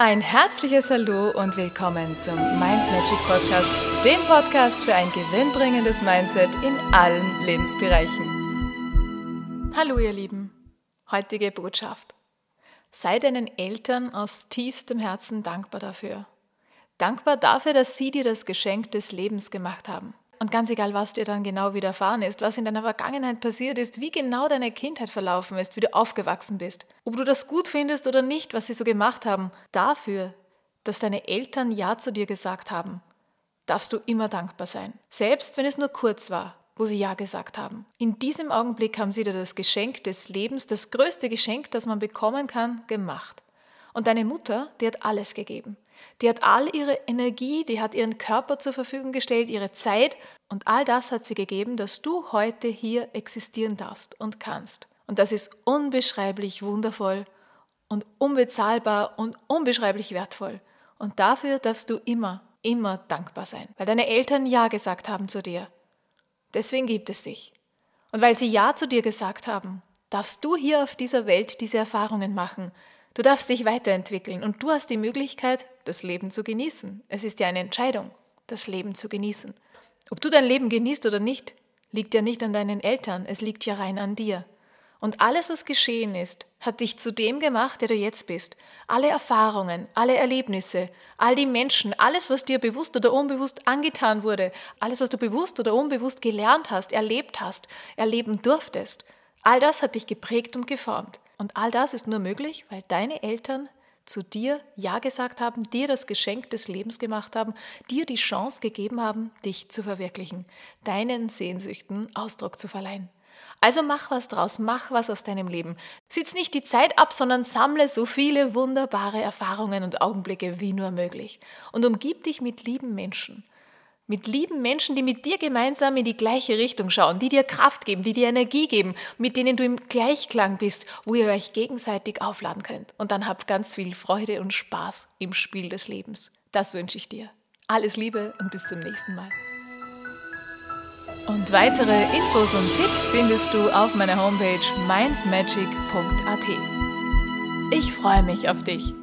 Ein herzliches Hallo und willkommen zum Mind Magic Podcast, dem Podcast für ein gewinnbringendes Mindset in allen Lebensbereichen. Hallo ihr Lieben, heutige Botschaft. Sei deinen Eltern aus tiefstem Herzen dankbar dafür. Dankbar dafür, dass sie dir das Geschenk des Lebens gemacht haben. Und ganz egal, was dir dann genau widerfahren ist, was in deiner Vergangenheit passiert ist, wie genau deine Kindheit verlaufen ist, wie du aufgewachsen bist, ob du das gut findest oder nicht, was sie so gemacht haben, dafür, dass deine Eltern Ja zu dir gesagt haben, darfst du immer dankbar sein. Selbst wenn es nur kurz war, wo sie Ja gesagt haben. In diesem Augenblick haben sie dir das Geschenk des Lebens, das größte Geschenk, das man bekommen kann, gemacht. Und deine Mutter, die hat alles gegeben. Die hat all ihre Energie, die hat ihren Körper zur Verfügung gestellt, ihre Zeit und all das hat sie gegeben, dass du heute hier existieren darfst und kannst. Und das ist unbeschreiblich wundervoll und unbezahlbar und unbeschreiblich wertvoll. Und dafür darfst du immer, immer dankbar sein, weil deine Eltern Ja gesagt haben zu dir. Deswegen gibt es dich. Und weil sie Ja zu dir gesagt haben, darfst du hier auf dieser Welt diese Erfahrungen machen, Du darfst dich weiterentwickeln und du hast die Möglichkeit, das Leben zu genießen. Es ist ja eine Entscheidung, das Leben zu genießen. Ob du dein Leben genießt oder nicht, liegt ja nicht an deinen Eltern, es liegt ja rein an dir. Und alles, was geschehen ist, hat dich zu dem gemacht, der du jetzt bist. Alle Erfahrungen, alle Erlebnisse, all die Menschen, alles, was dir bewusst oder unbewusst angetan wurde, alles, was du bewusst oder unbewusst gelernt hast, erlebt hast, erleben durftest, all das hat dich geprägt und geformt. Und all das ist nur möglich, weil deine Eltern zu dir Ja gesagt haben, dir das Geschenk des Lebens gemacht haben, dir die Chance gegeben haben, dich zu verwirklichen, deinen Sehnsüchten Ausdruck zu verleihen. Also mach was draus, mach was aus deinem Leben. Sitz nicht die Zeit ab, sondern sammle so viele wunderbare Erfahrungen und Augenblicke wie nur möglich. Und umgib dich mit lieben Menschen mit lieben Menschen, die mit dir gemeinsam in die gleiche Richtung schauen, die dir Kraft geben, die dir Energie geben, mit denen du im Gleichklang bist, wo ihr euch gegenseitig aufladen könnt. Und dann habt ganz viel Freude und Spaß im Spiel des Lebens. Das wünsche ich dir. Alles Liebe und bis zum nächsten Mal. Und weitere Infos und Tipps findest du auf meiner Homepage mindmagic.at. Ich freue mich auf dich.